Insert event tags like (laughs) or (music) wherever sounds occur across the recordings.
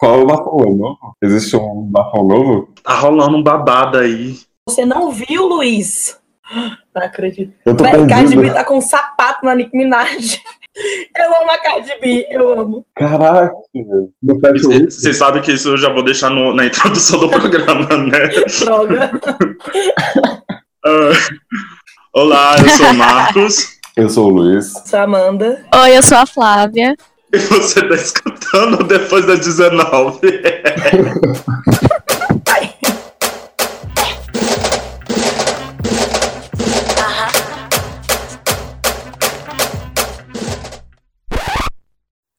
Qual é o bafão novo? Existe um bafão novo? Tá rolando um babado aí. Você não viu, Luiz? (gasps) Não acredito. Eu tô Véi, Cardi B perdido. tá com um sapato na Nicki Minaj. (laughs) Eu amo a Cardi B, eu amo. Caraca. Vocês sabem que isso eu já vou deixar no- na introdução do (laughs) programa, né? Droga. (laughs) Ah, Olá, eu sou o Marcos. Eu sou o Luiz. Sou a Amanda. Oi, eu sou a Flávia. E você tá escutando depois das 19. (laughs)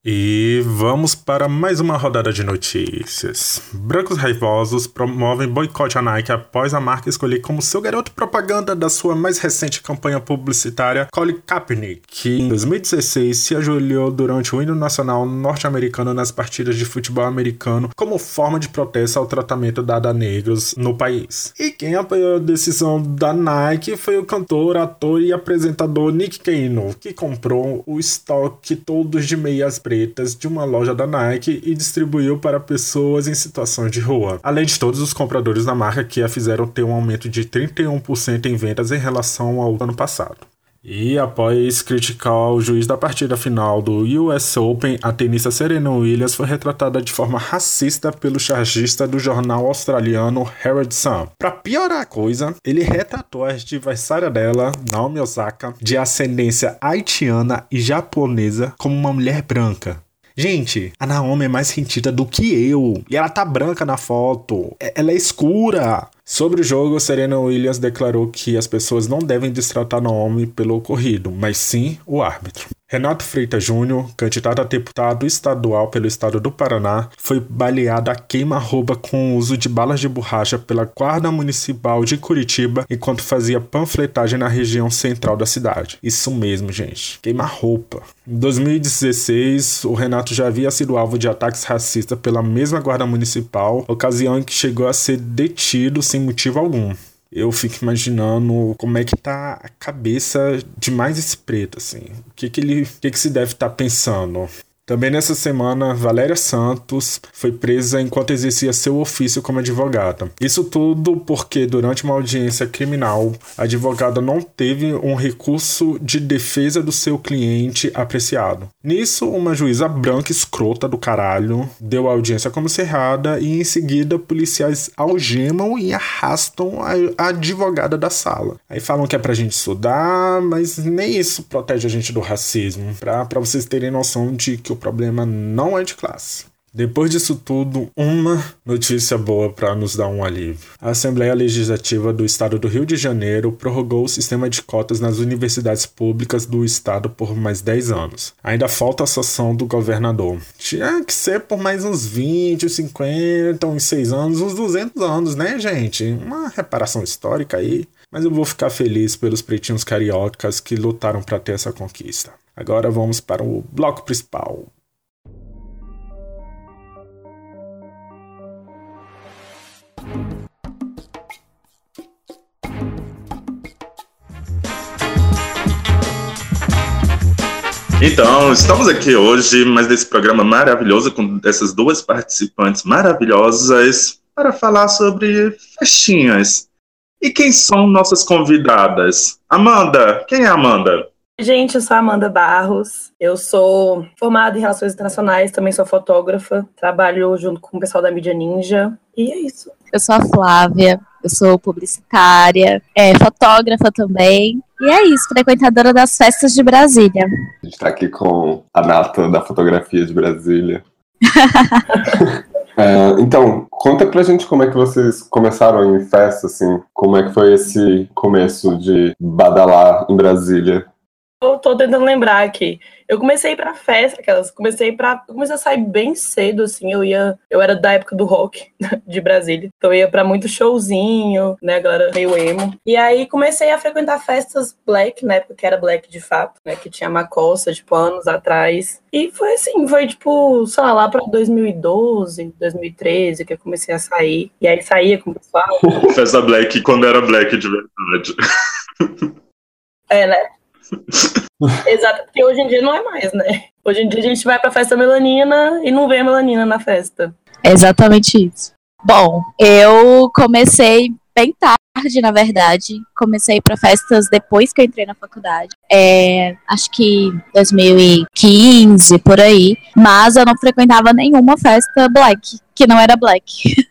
E vamos para mais uma rodada de notícias. Brancos raivosos promovem boicote à Nike após a marca escolher como seu garoto propaganda da sua mais recente campanha publicitária, Colin Kaepernick, que em 2016 se ajoelhou durante o hino nacional norte-americano nas partidas de futebol americano como forma de protesto ao tratamento dado a negros no país. E quem apoiou a decisão da Nike foi o cantor, ator e apresentador Nick Cannon, que comprou o estoque todos de meias pretas de uma loja da Nike e distribuiu para pessoas em situações de rua. Além de todos os compradores da marca que a fizeram ter um aumento de 31% em vendas em relação ao ano passado. E após criticar o juiz da partida final do US Open, a tenista Serena Williams foi retratada de forma racista pelo chargista do jornal australiano Herald Sun. Para piorar a coisa, ele retratou a adversária dela, Naomi Osaka, de ascendência haitiana e japonesa como uma mulher branca. Gente, a Naomi é mais sentida do que eu. E ela tá branca na foto. É- Ela é escura. Sobre o jogo, Serena Williams declarou que as pessoas não devem destratar Naomi pelo ocorrido, mas sim o árbitro. Renato Freitas Júnior, candidato a deputado estadual pelo estado do Paraná, foi baleado a queima-roupa com o uso de balas de borracha pela Guarda Municipal de Curitiba enquanto fazia panfletagem na região central da cidade. Isso mesmo, gente. Queima-roupa. Em 2016, o Renato já havia sido alvo de ataques racistas pela mesma Guarda Municipal, ocasião em que chegou a ser detido sem motivo algum. Eu fico imaginando como é que tá a cabeça de mais esse preto, assim. O que que ele, o que que se deve estar pensando? Também nessa semana, Valéria Santos foi presa enquanto exercia seu ofício como advogada. Isso tudo porque, durante uma audiência criminal, a advogada não teve um recurso de defesa do seu cliente apreciado. Nisso, uma juíza branca escrota do caralho deu a audiência como cerrada e, em seguida, policiais algemam e arrastam a, advogada da sala. Aí falam que é pra gente estudar, mas nem isso protege a gente do racismo. Pra, pra vocês terem noção de que o problema não é de classe. Depois disso tudo, uma notícia boa para nos dar um alívio. A Assembleia Legislativa do Estado do Rio de Janeiro prorrogou o sistema de cotas nas universidades públicas do estado por mais 10 anos. Ainda falta a sanção do governador. Tinha que ser por mais uns 20, 50, uns 6 anos, uns 200 anos, né, gente? Uma reparação histórica aí. Mas eu vou ficar feliz pelos pretinhos cariocas que lutaram para ter essa conquista. Agora vamos para o bloco principal. Então, estamos aqui hoje, mas desse programa maravilhoso, com essas duas participantes maravilhosas, para falar sobre festinhas. E quem são nossas convidadas? Amanda, quem é a Amanda? Gente, eu sou a Amanda Barros. Eu sou formada em Relações Internacionais, também sou fotógrafa. Trabalho junto com o pessoal da Mídia Ninja. E é isso. Eu sou a Flávia. Eu sou publicitária, é, fotógrafa também. E é isso, frequentadora das festas de Brasília. A gente tá aqui com a Nata da fotografia de Brasília. (laughs) É, então, conta pra gente como é que vocês começaram em festa, assim. Como é que foi esse começo de badalar em Brasília? Eu tô tentando lembrar aqui. Eu comecei pra festa, aquelas. Comecei para comecei a sair bem cedo, assim. Eu ia. Eu era da época do rock (laughs) de Brasília. Então eu ia pra muito showzinho, né? A galera meio emo. E aí comecei a frequentar festas black, né? Porque era black de fato, né? Que tinha Macossa, tipo, anos atrás. E foi assim, foi tipo, sei lá, lá pra 2012, 2013, que eu comecei a sair. E aí saía com o pessoal. (laughs) Festa Black quando era Black de verdade. É, né? (laughs) Exato, porque hoje em dia não é mais, né? Hoje em dia a gente vai pra festa melanina e não vê a melanina na festa. Exatamente isso. Bom, eu comecei bem tarde, na verdade. Comecei para festas depois que eu entrei na faculdade. É, acho que 2015, por aí. Mas eu não frequentava nenhuma festa black, que não era black. (laughs)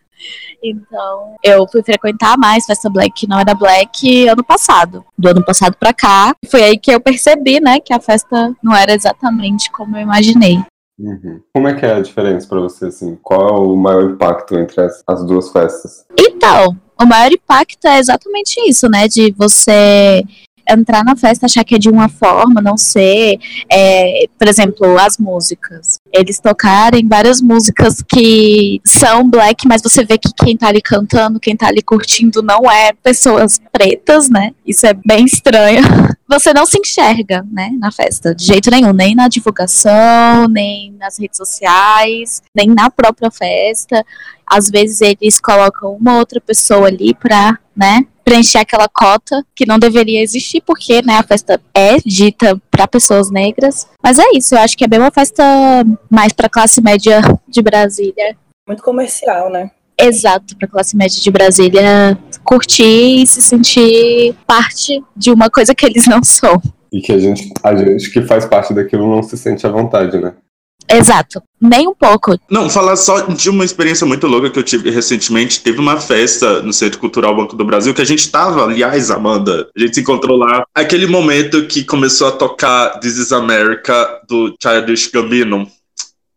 Então, eu fui frequentar mais festa black que não era black ano passado. Do ano passado pra cá. Foi aí que eu percebi, né, que a festa não era exatamente como eu imaginei. Uhum. Como é que é a diferença para você, assim? Qual é o maior impacto entre as, as duas festas? Então, o maior impacto é exatamente isso, né? De você entrar na festa achar que é de uma forma, não ser. É, por exemplo, as músicas. Eles tocarem várias músicas que são black, mas você vê que quem tá ali cantando, quem tá ali curtindo não é pessoas pretas, né? Isso é bem estranho. (laughs) Você não se enxerga, né, na festa, de jeito nenhum, nem na divulgação, nem nas redes sociais, nem na própria festa. Às vezes eles colocam uma outra pessoa ali pra, né, preencher aquela cota que não deveria existir, porque né, a festa é dita para pessoas negras. Mas é isso, eu acho que é bem uma festa mais para classe média de Brasília. Muito comercial, né? Exato, para classe média de Brasília curtir e se sentir parte de uma coisa que eles não são. E que a gente, a gente que faz parte daquilo não se sente à vontade, né? Exato, nem um pouco. Não, falar só de uma experiência muito louca que eu tive recentemente. Teve uma festa no Centro Cultural Banco do Brasil que a gente tava, aliás, Amanda, a gente se encontrou lá. Aquele momento que começou a tocar This is America do Childish Gambino.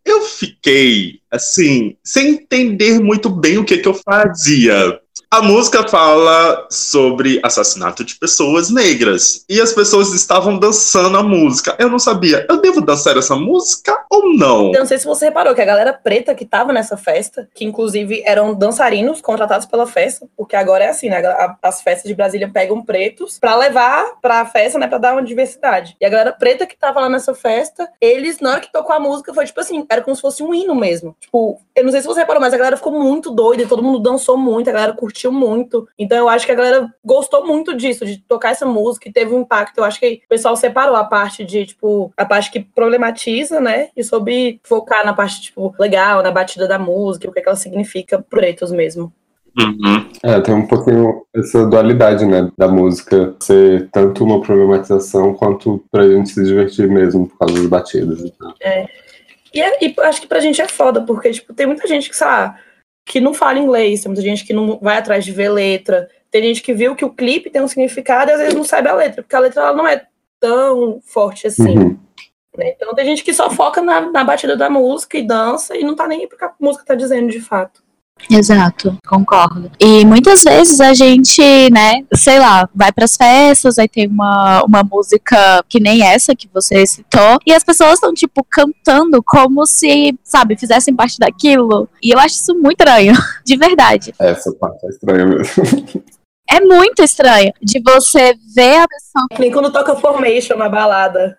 Eu fiquei, assim, sem entender muito bem o que, que eu fazia. A música fala sobre assassinato de pessoas negras. E as pessoas estavam dançando a música. Eu não sabia, eu devo dançar essa música ou não? Eu não sei se você reparou que a galera preta que tava nessa festa, que inclusive eram dançarinos contratados pela festa, porque agora é assim, né? As festas de Brasília pegam pretos para levar pra festa, né? Pra dar uma diversidade. E a galera preta que tava lá nessa festa, eles, na hora que tocou a música, foi tipo assim, era como se fosse um hino mesmo. Tipo, eu não sei se você reparou, mas a galera ficou muito doida, todo mundo dançou muito, a galera curtiu muito. Então eu acho que a galera gostou muito disso, de tocar essa música e teve um impacto. Eu acho que o pessoal separou a parte de, tipo, a parte que problematiza, né? E soube focar na parte, tipo, legal, na batida da música, o que, é que ela significa pro pretos mesmo. Uhum. É, tem um pouquinho essa dualidade, né, da música ser tanto uma problematização quanto pra gente se divertir mesmo por causa das batidas e tal. É. E, é, e acho que pra gente é foda, porque, tipo, tem muita gente que, sei lá, que não fala inglês, tem muita gente que não vai atrás de ver letra, tem gente que viu que o clipe tem um significado e às vezes não sabe a letra, porque a letra ela não é tão forte assim. Uhum. né? Então tem gente que só foca na, na batida da música e dança e não tá nem aí porque a música tá dizendo de fato. Exato, concordo. E muitas vezes a gente, né, sei lá, vai pras festas, aí tem uma, uma música que nem essa que você citou, e as pessoas estão, tipo, cantando como se, sabe, fizessem parte daquilo. E eu acho isso muito estranho, (laughs) de verdade. Essa parte é estranha mesmo. É muito estranho de você ver a pessoa. Nem quando toca Formation na balada.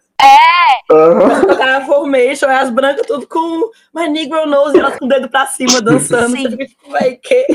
Aham. Tocar Formation, é as brancas tudo com My Negro Nose e elas com o dedo pra cima dançando. Sim. Você tipo, véi, que?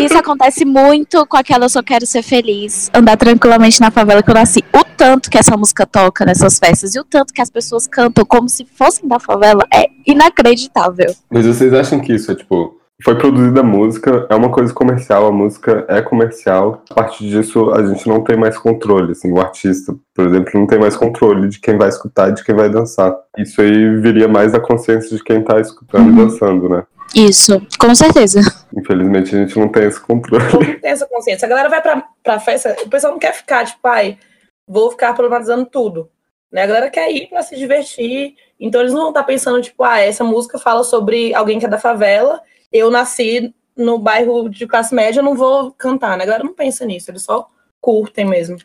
Isso acontece muito com aquela Eu Só Quero Ser Feliz, andar tranquilamente na favela que eu nasci. O tanto que essa música toca nessas festas e o tanto que as pessoas cantam como se fossem da favela é inacreditável. Mas vocês acham que isso é tipo. Foi produzida a música, é uma coisa comercial, a música é comercial. A partir disso, a gente não tem mais controle. Assim, o artista, por exemplo, não tem mais controle de quem vai escutar e de quem vai dançar. Isso aí viria mais da consciência de quem tá escutando e dançando, né? Isso, com certeza. Infelizmente, a gente não tem esse controle. Mundo tem essa consciência. A galera vai pra, pra festa, o pessoal não quer ficar, tipo, pai, vou ficar problematizando tudo. Né? A galera quer ir pra se divertir. Então eles não vão estar pensando, tipo, ah, essa música fala sobre alguém que é da favela. Eu nasci no bairro de classe média, eu não vou cantar, né? A galera não pensa nisso, eles só curtem mesmo.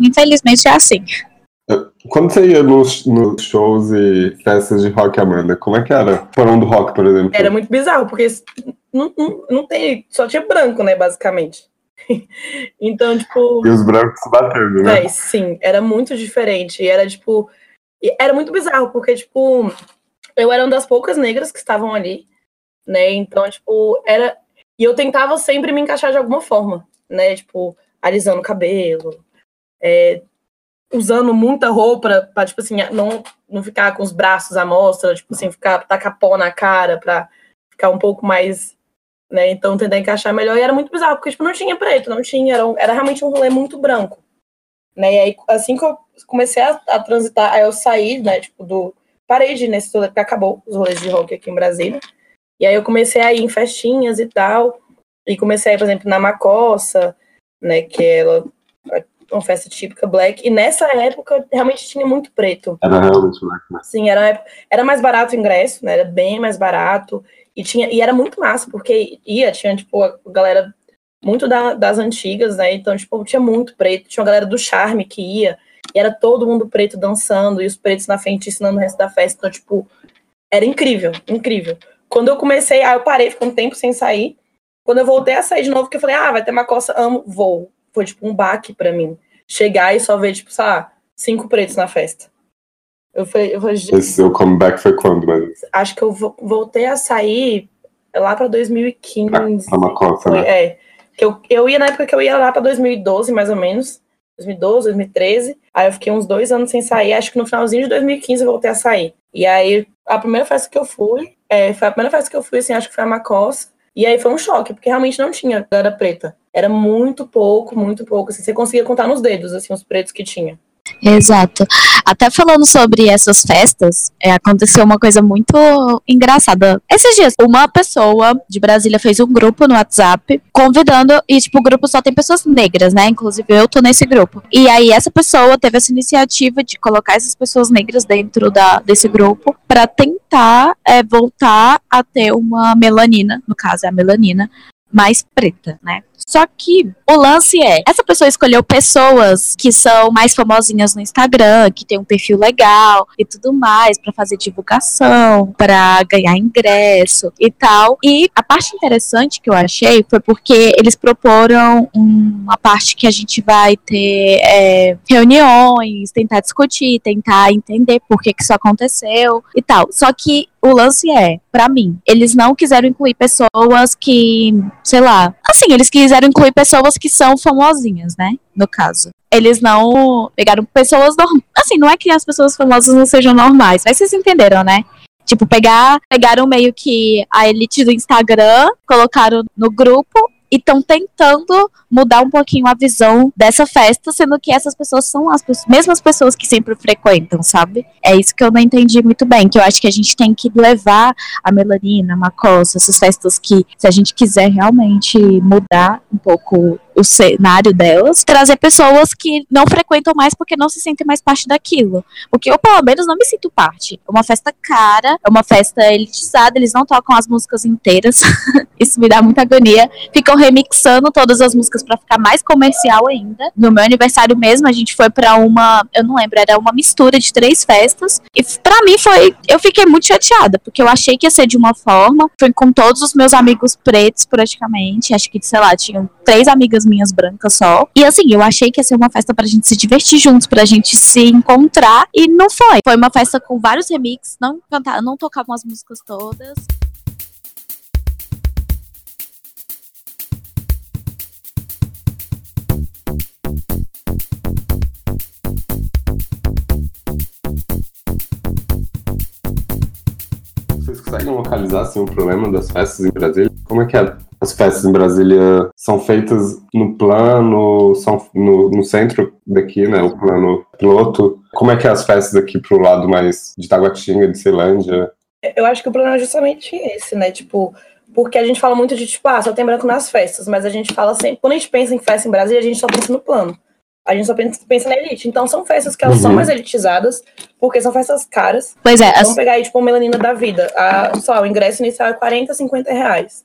Infelizmente é assim. Quando você ia nos, nos shows e festas de rock, Amanda, como é que era? Porão do rock, por exemplo. Era muito bizarro, porque não, não, não tem, só tinha branco, né, basicamente. (laughs) então, tipo. E os brancos se batendo, né? Véi, sim, era muito diferente. E era, tipo. Era muito bizarro, porque, tipo, eu era uma das poucas negras que estavam ali, né? Então, tipo, era. E eu tentava sempre me encaixar de alguma forma, né? Tipo, alisando o cabelo, é, usando muita roupa pra, tipo assim, não, não ficar com os braços à mostra, tipo assim, ficar, tacar pó na cara pra ficar um pouco mais, né, então tentar encaixar melhor, e era muito bizarro, porque, tipo, não tinha preto, não tinha, era, um, era realmente um rolê muito branco, né, e aí, assim que eu comecei a, a transitar, aí eu saí, né, tipo, do, parei de ir nesse rolê, porque acabou os rolês de rock aqui em Brasília, e aí eu comecei a ir em festinhas e tal, e comecei, por exemplo, na Macossa, né, que ela uma festa típica black. E nessa época realmente tinha muito preto. Era realmente black, né? Sim, era, era mais barato o ingresso, né? Era bem mais barato. E, tinha, e era muito massa, porque ia, tinha, tipo, a galera muito da, das antigas, né? Então, tipo, tinha muito preto. Tinha uma galera do charme que ia. E era todo mundo preto dançando, e os pretos na frente ensinando o resto da festa. Então, tipo, era incrível, incrível. Quando eu comecei, aí eu parei, ficou um tempo sem sair. Quando eu voltei a sair de novo, que eu falei, ah, vai ter uma coça, amo, vou foi tipo um baque para mim. Chegar e só ver, tipo, sei lá, cinco pretos na festa. Eu falei, eu falei, Esse seu comeback foi quando, mas... Acho que eu voltei a sair lá pra 2015. Ah, uma coça, né? É. Que eu, eu ia na época que eu ia lá pra 2012, mais ou menos. 2012, 2013. Aí eu fiquei uns dois anos sem sair. Acho que no finalzinho de 2015 eu voltei a sair. E aí, a primeira festa que eu fui, é, foi a primeira festa que eu fui, assim, acho que foi a Macossa. E aí foi um choque, porque realmente não tinha galera preta. Era muito pouco, muito pouco. Assim, você conseguia contar nos dedos, assim, os pretos que tinha. Exato. Até falando sobre essas festas, é, aconteceu uma coisa muito engraçada. Esses dias, uma pessoa de Brasília fez um grupo no WhatsApp convidando, e tipo, o grupo só tem pessoas negras, né? Inclusive eu tô nesse grupo. E aí essa pessoa teve essa iniciativa de colocar essas pessoas negras dentro da, desse grupo para tentar é, voltar a ter uma melanina, no caso é a melanina, mais preta, né? Só que o lance é, essa pessoa escolheu pessoas que são mais famosinhas no Instagram, que tem um perfil legal e tudo mais para fazer divulgação, para ganhar ingresso e tal. E a parte interessante que eu achei foi porque eles proporam uma parte que a gente vai ter é, reuniões, tentar discutir, tentar entender por que, que isso aconteceu e tal. Só que o lance é, para mim, eles não quiseram incluir pessoas que, sei lá, assim, eles quiseram incluir pessoas que são famosinhas, né? No caso. Eles não pegaram pessoas normais. Assim, não é que as pessoas famosas não sejam normais, mas vocês entenderam, né? Tipo, pegar, pegaram meio que a elite do Instagram, colocaram no grupo e estão tentando mudar um pouquinho a visão dessa festa, sendo que essas pessoas são as mesmas pessoas que sempre frequentam, sabe? É isso que eu não entendi muito bem, que eu acho que a gente tem que levar a melanina, a macossa, essas festas que, se a gente quiser realmente mudar um pouco o cenário delas, trazer pessoas que não frequentam mais porque não se sentem mais parte daquilo. Porque eu, pelo menos, não me sinto parte. É uma festa cara, é uma festa elitizada, eles não tocam as músicas inteiras. (laughs) Isso me dá muita agonia. Ficam remixando todas as músicas para ficar mais comercial ainda. No meu aniversário mesmo, a gente foi para uma, eu não lembro, era uma mistura de três festas. E para mim foi, eu fiquei muito chateada, porque eu achei que ia ser de uma forma. Fui com todos os meus amigos pretos, praticamente. Acho que, sei lá, tinham três amigas minhas brancas só. E assim, eu achei que ia ser uma festa pra gente se divertir juntos, pra gente se encontrar. E não foi. Foi uma festa com vários remixes, não cantavam, não tocavam as músicas todas. Vocês conseguem localizar assim, o problema das festas em Brasília? Como é que é as festas em Brasília são feitas no plano, são no, no centro daqui, né? O plano piloto. Como é que é as festas aqui pro lado mais de Taguatinga, de Ceilândia? Eu acho que o problema é justamente esse, né? Tipo, porque a gente fala muito de, tipo, ah, só tem branco nas festas, mas a gente fala sempre, quando a gente pensa em festa em Brasília, a gente só pensa no plano. A gente só pensa, pensa na elite. Então são festas que elas uhum. são mais elitizadas, porque são festas caras. Pois é. Vamos as... pegar aí, tipo, uma melanina da vida. A, só, o ingresso inicial é 40, 50 reais.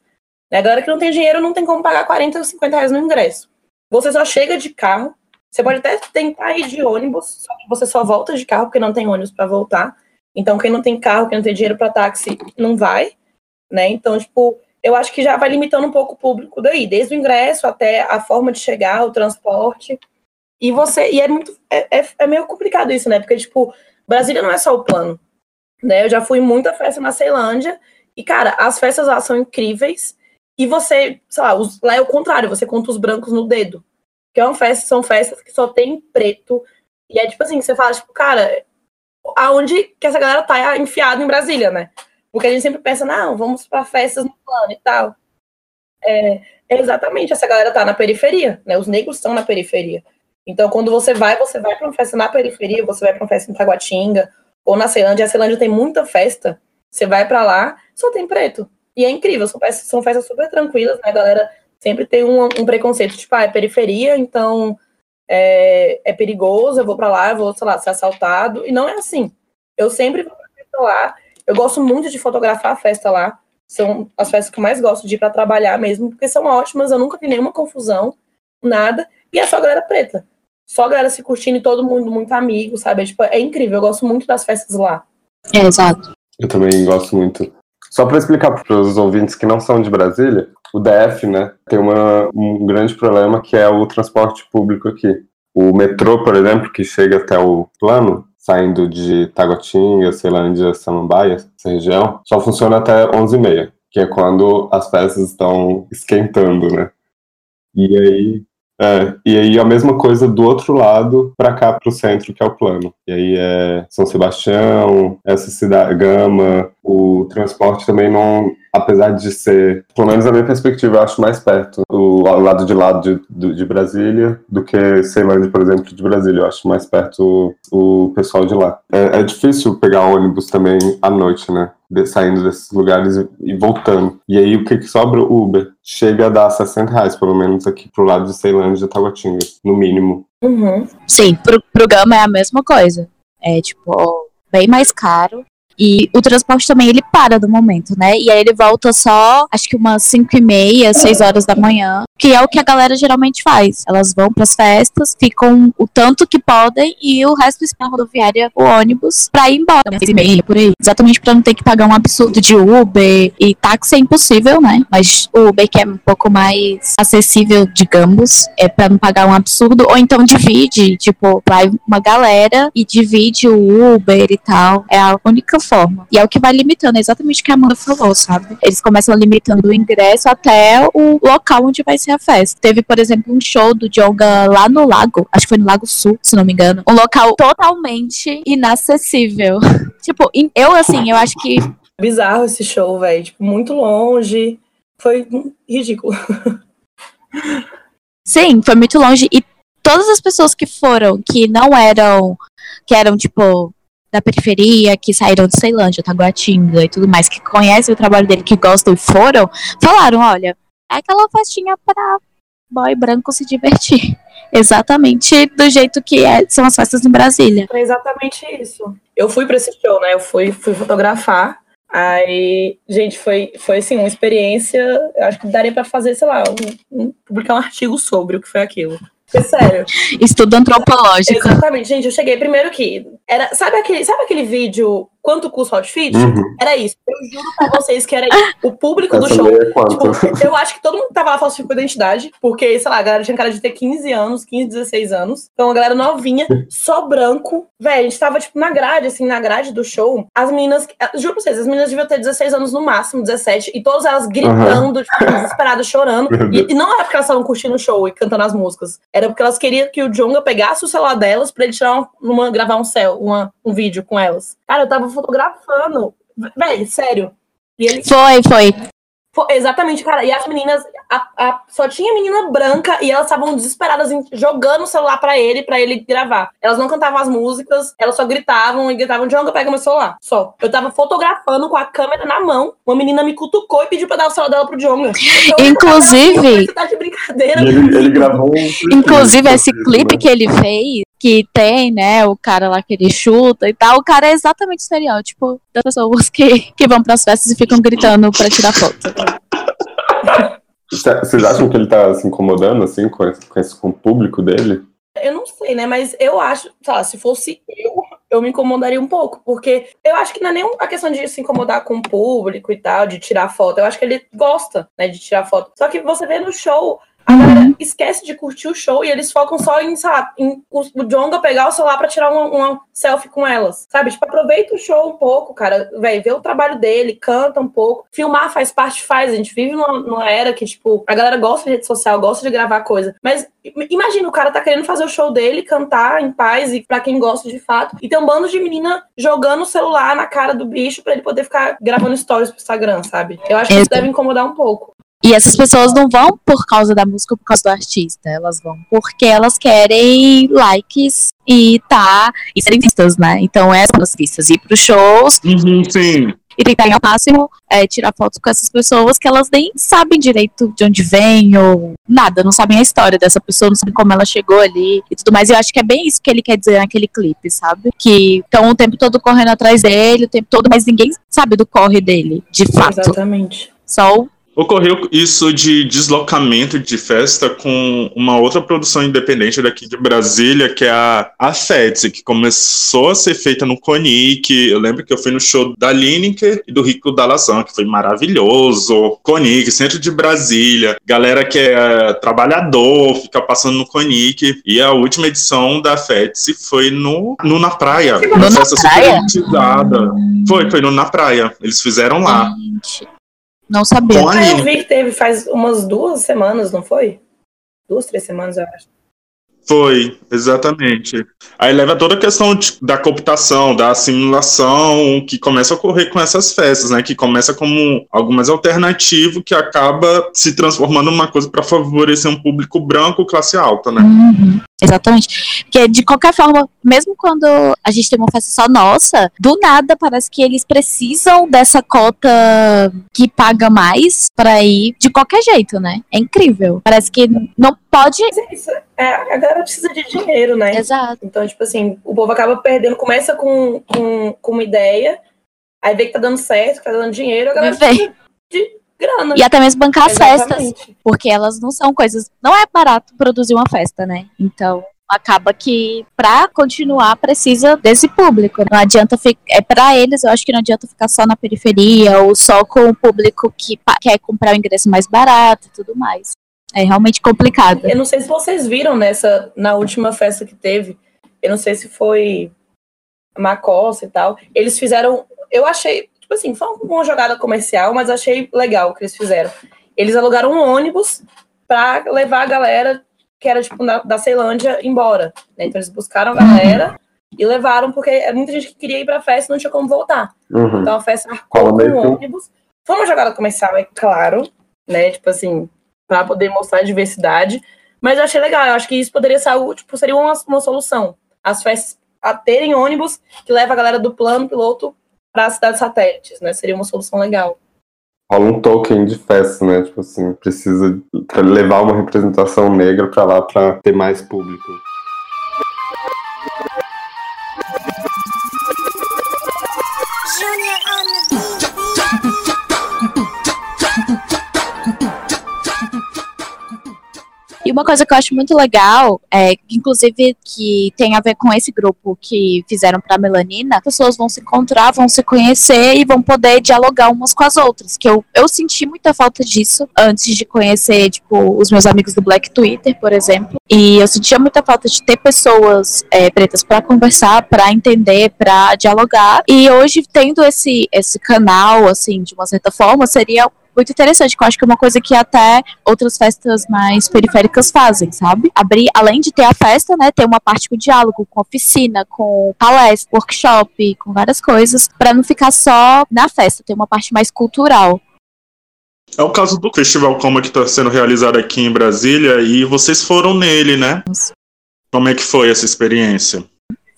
A galera que não tem dinheiro não tem como pagar 40 ou 50 reais no ingresso. Você só chega de carro, você pode até tentar ir de ônibus, só que você só volta de carro porque não tem ônibus para voltar. Então, quem não tem carro, quem não tem dinheiro para táxi, não vai, né? Então, tipo, eu acho que já vai limitando um pouco o público daí, desde o ingresso até a forma de chegar, o transporte. E você, e é muito, é, é, é meio complicado isso, né? Porque, tipo, Brasília não é só o plano, né? Eu já fui muita festa na Ceilândia e, cara, as festas lá são incríveis. E você, sei lá, os, lá é o contrário, você conta os brancos no dedo. Que é uma festa, são festas que só tem preto. E é tipo assim, você fala, tipo, cara, aonde que essa galera tá enfiada em Brasília, né? Porque a gente sempre pensa, não, vamos para festas no plano e tal. É, exatamente, essa galera tá na periferia, né? Os negros estão na periferia. Então, quando você vai, você vai para uma festa na periferia, você vai para uma festa em Taguatinga ou na Ceilândia. A Ceilândia tem muita festa. Você vai para lá, só tem preto. E é incrível, são festas, são festas super tranquilas, né? A galera sempre tem um, um preconceito, tipo, ah, é periferia, então é, é perigoso, eu vou para lá, eu vou, sei lá, ser assaltado. E não é assim. Eu sempre vou pra festa lá. Eu gosto muito de fotografar a festa lá. São as festas que eu mais gosto de ir para trabalhar mesmo, porque são ótimas, eu nunca vi nenhuma confusão, nada. E é só galera preta. Só galera se curtindo e todo mundo muito amigo, sabe? É, tipo, é incrível, eu gosto muito das festas lá. É, exato. Eu também gosto muito. Só para explicar para os ouvintes que não são de Brasília, o DF, né, tem uma, um grande problema que é o transporte público aqui. O metrô, por exemplo, que chega até o plano, saindo de Taguatinga, Ceilândia, Samambaia, essa região, só funciona até 11h30, que é quando as peças estão esquentando, né? E aí é, e aí a mesma coisa do outro lado para cá para o centro, que é o plano. E aí é São Sebastião, essa cidade, Gama, o transporte também não, apesar de ser, pelo menos na minha perspectiva, eu acho mais perto o lado de lado de, de Brasília do que Ceilândia, por exemplo, de Brasília. Eu acho mais perto o, o pessoal de lá. É, é difícil pegar ônibus também à noite, né? De, saindo desses lugares e, e, voltando. E aí o que, que sobra? O Uber. Chega a dar 60 reais, pelo menos, aqui pro lado de Ceilândia e Taguatinga, no mínimo. Uhum. Sim, pro, pro Gama é a mesma coisa. É tipo, bem mais caro. E o transporte também ele para do momento, né? E aí ele volta só, acho que umas 5 e meia, 6 horas da manhã, que é o que a galera geralmente faz. Elas vão para as festas, ficam o tanto que podem e o resto espera a rodoviária, o ônibus, pra ir embora, 6 e meia, por aí. Exatamente pra não ter que pagar um absurdo de Uber e táxi é impossível, né? Mas o Uber que é um pouco mais acessível, digamos, é pra não pagar um absurdo, ou então divide, tipo, vai uma galera e divide o Uber e tal. É a única forma. E é o que vai limitando, é exatamente o que a Amanda falou, sabe? Eles começam limitando o ingresso até o local onde vai ser a festa. Teve, por exemplo, um show do Jonga lá no lago, acho que foi no Lago Sul, se não me engano. Um local totalmente inacessível. (laughs) tipo, eu assim, eu acho que. Bizarro esse show, velho. Tipo, muito longe. Foi ridículo. (laughs) Sim, foi muito longe. E todas as pessoas que foram, que não eram, que eram, tipo, da periferia, que saíram de Ceilândia, Taguatinga e tudo mais, que conhecem o trabalho dele, que gostam e foram, falaram, olha, é aquela festinha para boy branco se divertir. (laughs) Exatamente do jeito que é, são as festas em Brasília. É exatamente isso. Eu fui para esse show, né? Eu fui, fui fotografar. Aí, gente, foi, foi assim, uma experiência. Eu acho que daria para fazer, sei lá, um, um, publicar um artigo sobre o que foi aquilo. É sério. (laughs) Estudo antropológico. Exatamente, gente. Eu cheguei primeiro que. Era, sabe, aquele, sabe aquele vídeo Quanto custa o outfit? Uhum. Era isso. Eu juro pra vocês que era isso. O público do show. É tipo, eu acho que todo mundo tava lá falsificou identidade, porque, sei lá, a galera tinha cara de ter 15 anos, 15, 16 anos. Então a galera novinha, só branco. Véi, a gente tava, tipo, na grade, assim, na grade do show. As meninas, juro pra vocês, as meninas deviam ter 16 anos no máximo, 17, e todas elas gritando, uhum. tipo, desesperadas, chorando. E, e, não era porque elas estavam curtindo o show e cantando as músicas. Era porque elas queriam que o Jonga pegasse o celular delas pra ele tirar uma, uma gravar um céu, uma, um vídeo com elas. Cara, eu tava fotografando. Véi, sério. E ele... Foi, foi. Foi, exatamente, cara. E as meninas, a, a, só tinha menina branca e elas estavam desesperadas em, jogando o celular para ele, para ele gravar. Elas não cantavam as músicas, elas só gritavam e gritavam: Jonga, pega meu celular. Só. Eu tava fotografando com a câmera na mão. Uma menina me cutucou e pediu pra dar o celular dela pro Jonga. Inclusive. Tá de brincadeira. Ele, ele, gravou um. Inclusive, esse clipe que ele fez que tem, né, o cara lá que ele chuta e tal, o cara é exatamente o estereótipo das pessoas que, que vão pras festas e ficam gritando pra tirar foto. Vocês acham que ele tá se incomodando, assim, com, esse, com, esse, com o público dele? Eu não sei, né? Mas eu acho, sei lá, se fosse eu, eu me incomodaria um pouco, porque eu acho que não é nem a questão de se incomodar com o público e tal, de tirar foto. Eu acho que ele gosta, né, de tirar foto. Só que você vê no show, a galera Uhum. esquece de curtir o show e eles focam só em, sabe, em o Jonga pegar o celular pra tirar uma, uma selfie com elas, sabe? Tipo, aproveita o show um pouco, cara, velho, vê o trabalho dele, canta um pouco. Filmar faz parte, faz. A gente vive numa, numa era que, tipo, a galera gosta de rede social, gosta de gravar coisa. Mas imagina, o cara tá querendo fazer o show dele, cantar em paz e pra quem gosta de fato. E tem um bando de menina jogando o celular na cara do bicho pra ele poder ficar gravando stories pro Instagram, sabe? Eu acho que isso deve incomodar um pouco. E essas pessoas não vão por causa da música ou por causa do artista. Elas vão porque elas querem likes e tá. E serem vistas, né? Então essas são as vistas. Ir pros shows Uhum, sim. e tentar ao máximo é, tirar fotos com essas pessoas que elas nem sabem direito de onde vem ou nada, não sabem a história dessa pessoa, não sabem como ela chegou ali e tudo mais. E eu acho que é bem isso que ele quer dizer naquele clipe, sabe? Que estão o tempo todo correndo atrás dele, o tempo todo, mas ninguém sabe do corre dele, de fato. Exatamente. Só o Ocorreu isso de deslocamento de festa com uma outra produção independente daqui de Brasília, que é a, a FETS, que começou a ser feita no Conic. Eu lembro que eu fui no show da Lineker e do Rico Dalazan, que foi maravilhoso. Conic, centro de Brasília. Galera que é trabalhador, fica passando no Conic. E a última edição da FETS foi no, no Na Praia. Uma festa super elitizada. Foi, foi no Na Praia. Eles fizeram lá. Gente, Não sabia. A Ah, eu vi que teve faz umas duas semanas, não foi? Duas, três semanas, eu acho. Foi, exatamente. Aí leva toda a questão de- da cooptação, da assimilação que começa a ocorrer com essas festas, né? Que começa como algo mais alternativo que acaba se transformando numa coisa para favorecer um público branco classe alta, né? Uhum, exatamente. Porque, de qualquer forma, mesmo quando a gente tem uma festa só nossa, do nada parece que eles precisam dessa cota que paga mais pra ir de qualquer jeito, né? É incrível. Parece que não pode. É isso. É, a galera precisa de dinheiro, né? Exato. Então, tipo assim, o povo acaba perdendo, começa com, com, com uma ideia, aí vê que tá dando certo, que tá dando dinheiro, a galera precisa de grana. E até mesmo bancar as festas. Exatamente. Porque elas não são coisas. Não é barato produzir uma festa, né? Então. Acaba que pra continuar precisa desse público. Não adianta ficar. É para eles, eu acho que não adianta ficar só na periferia ou só com o público que quer comprar o ingresso mais barato e tudo mais. É realmente complicado. Eu não sei se vocês viram nessa, na última festa que teve, eu não sei se foi Macossa e tal, eles fizeram, eu achei, tipo assim, foi uma jogada comercial, mas achei legal o que eles fizeram. Eles alugaram um ônibus pra levar a galera que era, tipo, da, da Ceilândia embora, né? Então eles buscaram a galera e levaram, porque muita gente que queria ir pra festa e não tinha como voltar. Uhum. Então a festa marcou com um ônibus. Foi uma jogada comercial, é claro, né? Tipo assim, pra poder mostrar a diversidade. Mas eu achei legal, eu acho que isso poderia ser algo, tipo, seria uma, uma solução. As festas a terem ônibus que leva a galera do plano piloto para as cidades satélites, né? Seria uma solução legal. Rola um token de festa, né? Tipo assim, precisa levar uma representação negra pra lá pra ter mais público. Uma coisa que eu acho muito legal, é, inclusive que tem a ver com esse grupo que fizeram pra Melanina, as pessoas vão se encontrar, vão se conhecer e vão poder dialogar umas com as outras. Que eu, eu senti muita falta disso antes de conhecer, tipo, os meus amigos do Black Twitter, por exemplo. E eu sentia muita falta de ter pessoas é, pretas pra conversar, pra entender, pra dialogar. E hoje, tendo esse, esse canal, assim, de uma certa forma, seria muito interessante, que eu acho que é uma coisa que até outras festas mais periféricas fazem, sabe? Abrir, além de ter a festa, né, ter uma parte com diálogo, com oficina, com palestra, workshop, com várias coisas, pra não ficar só na festa, ter uma parte mais cultural. É o caso do Festival Coma que está sendo realizado aqui em Brasília e vocês foram nele, né? Como é que foi essa experiência?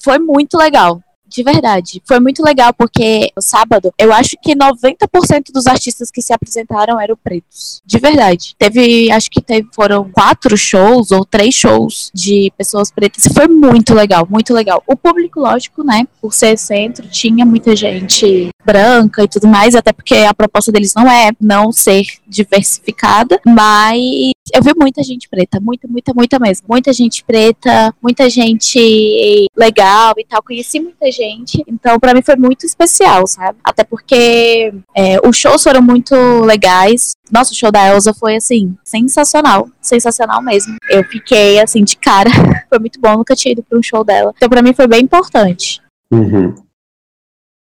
Foi muito legal. De verdade. Foi muito legal porque no sábado, eu acho que 90% dos artistas que se apresentaram eram pretos. De verdade. Teve, acho que teve, foram quatro shows ou três shows de pessoas pretas. Foi muito legal, muito legal. O público, lógico, né? Por ser centro, tinha muita gente branca e tudo mais, até porque a proposta deles não é não ser diversificada, mas eu vi muita gente preta, muita, muita, muita mesmo. Muita gente preta, muita gente legal e tal. Conheci muita gente, então para mim foi muito especial, sabe? Até porque é, os shows foram muito legais. Nossa, o show da Elsa foi assim, sensacional. Sensacional mesmo. Eu fiquei assim de cara. (laughs) foi muito bom, nunca tinha ido para um show dela. Então para mim foi bem importante. Uhum.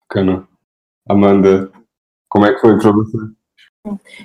Bacana. Amanda, como é que foi pra você?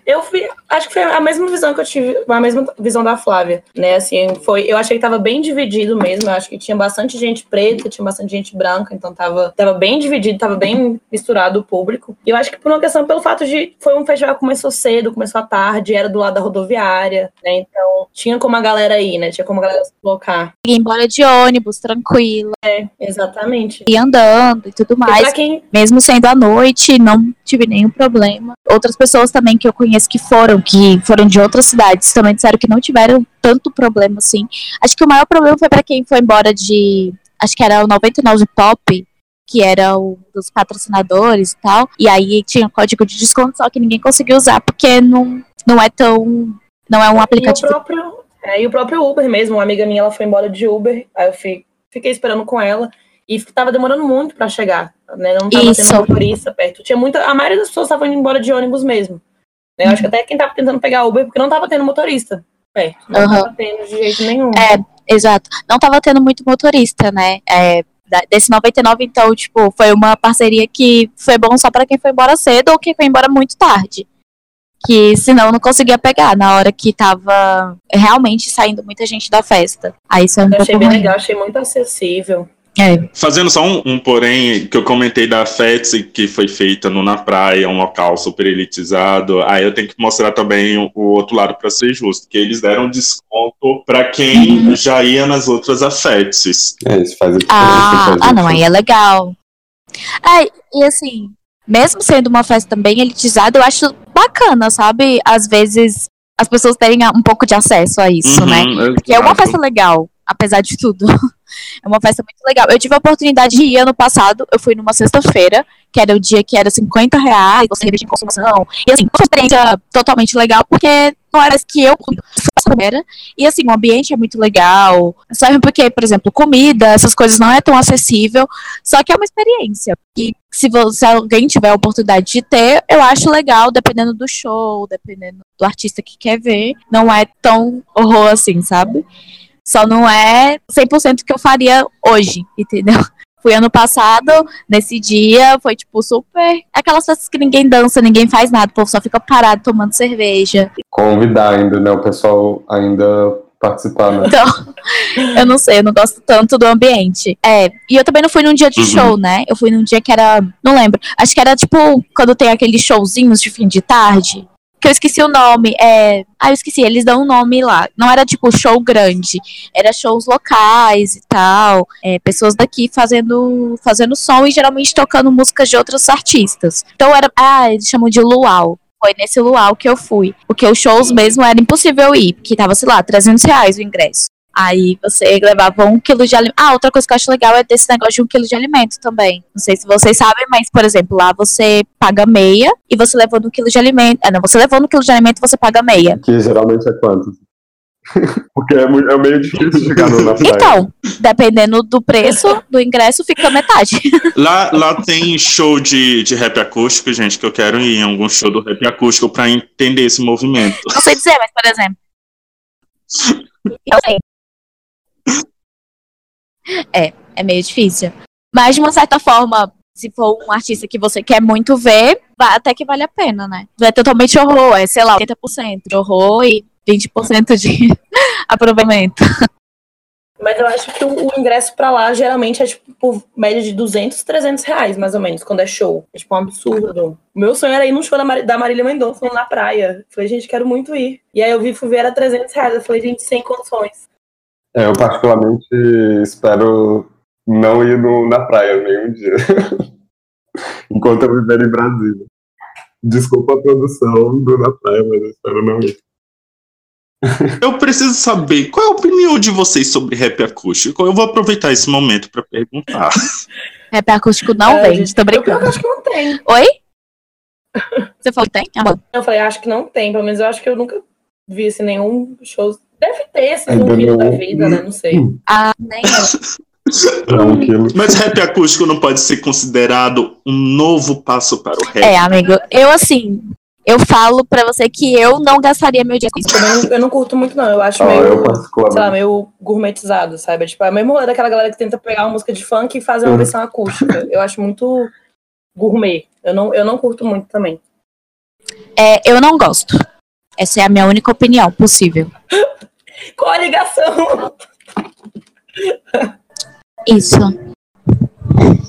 Eu fui, acho que foi a mesma visão que eu tive, a mesma visão da Flávia, né? Assim, foi, eu achei que tava bem dividido mesmo. Eu acho que tinha bastante gente preta, tinha bastante gente branca, então tava, tava bem dividido, tava bem misturado o público. E eu acho que por uma questão pelo fato de foi um festival que começou cedo, começou à tarde, era do lado da rodoviária, né? Então tinha como a galera ir, né? Tinha como a galera se colocar. Ir embora de ônibus, tranquila. É, exatamente. E andando e tudo mais. E quem... Mesmo sendo à noite, não tive nenhum problema. Outras pessoas também que eu conheço que foram, que foram de outras cidades, também disseram que não tiveram tanto problema assim. Acho que o maior problema foi para quem foi embora de. Acho que era o 99 Pop, que era um dos patrocinadores e tal. E aí tinha código de desconto, só que ninguém conseguiu usar, porque não, não é tão. Não é um aplicativo. E o próprio, é, e o próprio Uber mesmo, uma amiga minha ela foi embora de Uber, aí eu fui, fiquei esperando com ela. E tava demorando muito para chegar, né? Não tava Isso. tendo motorista perto. Tinha muita, a maioria das pessoas estavam indo embora de ônibus mesmo. Né? Eu acho que até quem tava tentando pegar Uber porque não tava tendo motorista perto. Não Uhum. tava tendo de jeito nenhum. É, exato. Não tava tendo muito motorista, né? É, desse 99, então, tipo, foi uma parceria que foi bom só pra quem foi embora cedo ou quem foi embora muito tarde. Que senão não conseguia pegar na hora que tava realmente saindo muita gente da festa. Aí isso é um Eu achei bem ruim. legal, achei muito acessível. É. Fazendo só um, um porém, que eu comentei da FETS, que foi feita no Na Praia, um local super elitizado, aí eu tenho que mostrar também o, o outro lado para ser justo, que eles deram desconto para quem já ia nas outras AFETs. É, isso faz. Ah, faz ah, não, aí é legal. É, e assim, mesmo sendo uma festa também elitizada, eu acho bacana, sabe? Às vezes as pessoas terem um pouco de acesso a isso, né? Uhum, Que é uma festa legal, apesar de tudo. (laughs) É uma festa muito legal. Eu tive a oportunidade de ir ano passado, eu fui numa sexta-feira, que era o dia que era 50 reais, você de consumação. E assim, uma experiência totalmente legal, porque não era que eu era. E assim, o ambiente é muito legal. Sabe porque, por exemplo, comida, essas coisas não é tão acessível. Só que é uma experiência. E se, você, se alguém tiver a oportunidade de ter, eu acho legal, dependendo do show, dependendo do artista que quer ver. Não é tão horror assim, sabe? Só não é 100% que eu faria hoje, entendeu? (laughs) Fui ano passado, nesse dia, foi tipo super. Aquelas festas que ninguém dança, ninguém faz nada, o povo só fica parado tomando cerveja. Convidar ainda, né? O pessoal ainda participar, né? Então, (laughs) eu não sei, eu não gosto tanto do ambiente. É, e eu também não fui num dia de Uhum. show, né? Eu fui num dia que era. Não lembro. Acho que era tipo quando tem aqueles showzinhos de fim de tarde. Que eu esqueci o nome. É. Ah, eu esqueci, eles dão um nome lá. Não era tipo show grande. Era shows locais e tal. É, pessoas daqui fazendo, fazendo som e geralmente tocando músicas de outros artistas. Então era. Ah, eles chamam de luau. Foi nesse luau que eu fui. Porque os shows mesmo era impossível ir. Porque tava, sei lá, 300 reais o ingresso. Aí você levava um quilo de alimento. Ah, outra coisa que eu acho legal é desse negócio de um quilo de alimento também. Não sei se vocês sabem, mas, por exemplo, lá você paga meia e você levando um quilo de alimento. Ah, não, você levando um quilo de alimento você paga meia. Que geralmente é quanto? (laughs) Porque é, muito- é meio difícil chegar no, na praia. Então, dependendo do preço do ingresso, fica metade. (laughs) Lá, lá tem show de, de rap acústico, gente, que eu quero ir em algum show do rap acústico para entender esse movimento. Não sei dizer, mas, por exemplo. (laughs) Eu sei. É, é meio difícil. Mas, de uma certa forma, se for um artista que você quer muito ver, até que vale a pena, né? Não é totalmente horror, é, sei lá, 80% de horror e 20% de (laughs) aproveitamento. Mas eu acho que o, ingresso pra lá geralmente é tipo por média de 200, 300 reais, mais ou menos, quando é show. É tipo um absurdo. O meu sonho era ir num show da, Mari- da Marília Mendonça na praia. Falei, gente, quero muito ir. E aí eu vi, fui ver, era 300 reais. Eu falei, gente, sem condições. É, eu particularmente espero não ir no- na praia nenhum dia. (laughs) Enquanto eu viver em Brasília. Desculpa a produção do Na Praia, mas eu espero não ir. (laughs) Eu preciso saber qual é a opinião de vocês sobre rap acústico. Eu vou aproveitar esse momento pra perguntar. (laughs) Rap acústico não É, vende, gente, tô brincando. eu acho que não tem. Oi? Você falou que tem? Ah, bom. Eu falei, acho que não tem, pelo menos eu acho que eu nunca vi assim, nenhum show. Deve ter, assim, Ainda um vídeo não. da vida, né? Não sei. Ah, nem eu. É um quilo. Mas rap acústico não pode ser considerado um novo passo para o rap. É, amigo, eu assim, eu falo pra você que eu não gastaria meu com isso. Eu não, eu não curto muito, não. Eu acho Ó, meio, eu sei lá, meio gourmetizado, sabe? Tipo, é a mesma daquela galera que tenta pegar uma música de funk e fazer uma Uhum. versão acústica. Eu acho muito gourmet. Eu não, eu não curto muito também. É, eu não gosto. Essa é a minha única opinião possível. (laughs) Qual a ligação? Isso.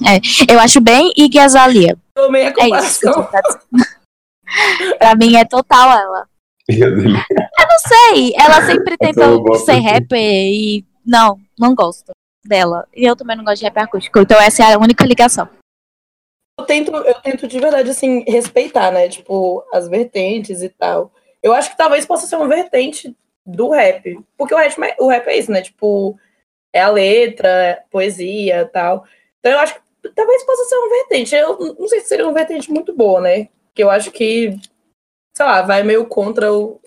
É, eu acho bem Iggy Azalea. Tomei a É comparação. (laughs) pra mim é total ela. E dele. Não sei, ela sempre eu tentou ser rapper e não, não gosto dela. E eu também não gosto de rap acústico. Então essa é a única ligação. Eu tento, eu tento de verdade, assim, respeitar, né? Tipo, as vertentes e tal. Eu acho que talvez possa ser uma vertente do rap. Porque o rap, o rap é isso, né? Tipo, é a letra, é poesia e tal. Então eu acho que talvez possa ser uma vertente. Eu não sei se seria uma vertente muito boa, né? Porque eu acho que, sei lá, vai meio contra o,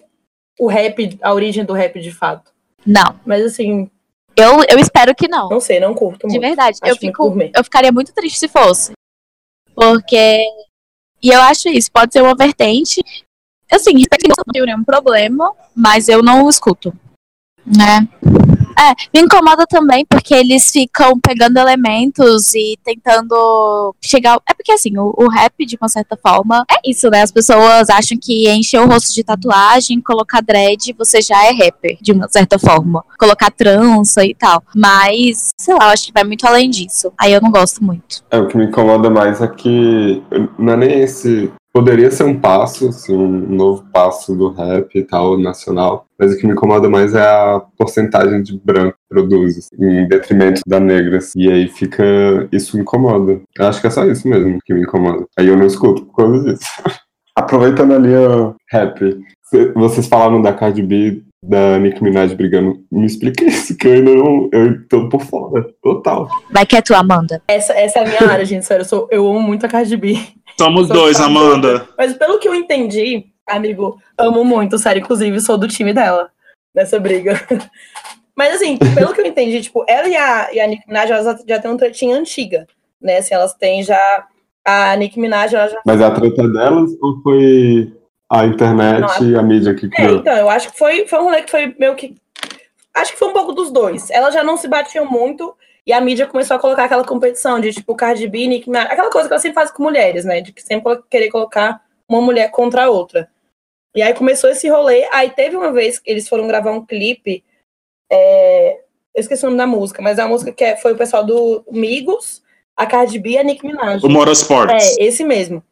o rap, a origem do rap de fato. Não, Mas assim, eu, eu espero que não. não sei, não curto De muito. verdade, Acho eu, fico, eu ficaria muito triste se fosse. Porque. E eu acho isso, pode ser uma vertente. Assim, não tenho nenhum problema, mas eu não escuto. Né? É, me incomoda também porque eles ficam pegando elementos e tentando chegar. É porque assim, o, o rap, de uma certa forma, é isso, né? As pessoas acham que encher o rosto de tatuagem, colocar dread, você já é rapper, de uma certa forma. Colocar trança e tal. Mas, sei lá, eu acho que vai muito além disso. Aí eu não gosto muito. É, o que me incomoda mais é que não é nem esse. Poderia ser um passo, assim, um novo passo do rap e tal, nacional, mas o que me incomoda mais é a porcentagem de branco que produz, assim, em detrimento da negra. assim. E aí fica. Isso me incomoda. Eu acho que é só isso mesmo que me incomoda. Aí eu não escuto por causa disso. (laughs) Aproveitando ali o rap, cê- vocês falaram da Cardi B, da Nicki Minaj brigando. Me explica isso, que eu ainda não. Eu tô por fora, total. Vai que é tu, Amanda. Essa, essa é a minha área, gente. Sério, eu, sou, eu amo muito a Cardi B. Somos Sou dois, Amanda. Mas pelo que eu entendi, amigo, amo muito, sério. Inclusive, sou do time dela nessa briga. Mas assim, pelo que eu entendi, tipo, ela e a, e a Nicki Minaj, elas já têm uma tretinha antiga, né? Assim, elas têm já... A Nicki Minaj, ela já... Mas a treta delas ou foi a internet Não, a- e a mídia que É, criou? então, eu acho que foi, foi um rolê que foi meio que... Acho que foi um pouco dos dois. Elas já não se batiam muito e a mídia começou a colocar aquela competição de, tipo, Cardi B, Nicki Minaj... Aquela coisa que ela sempre faz com mulheres, né? De que sempre querer colocar uma mulher contra a outra. E aí começou esse rolê. Aí teve uma vez que eles foram gravar um clipe. é, Eu esqueci o nome da música, mas é a música que é- foi o pessoal do Migos, a Cardi B e a Nicki Minaj. O Motorsports. É, esse mesmo.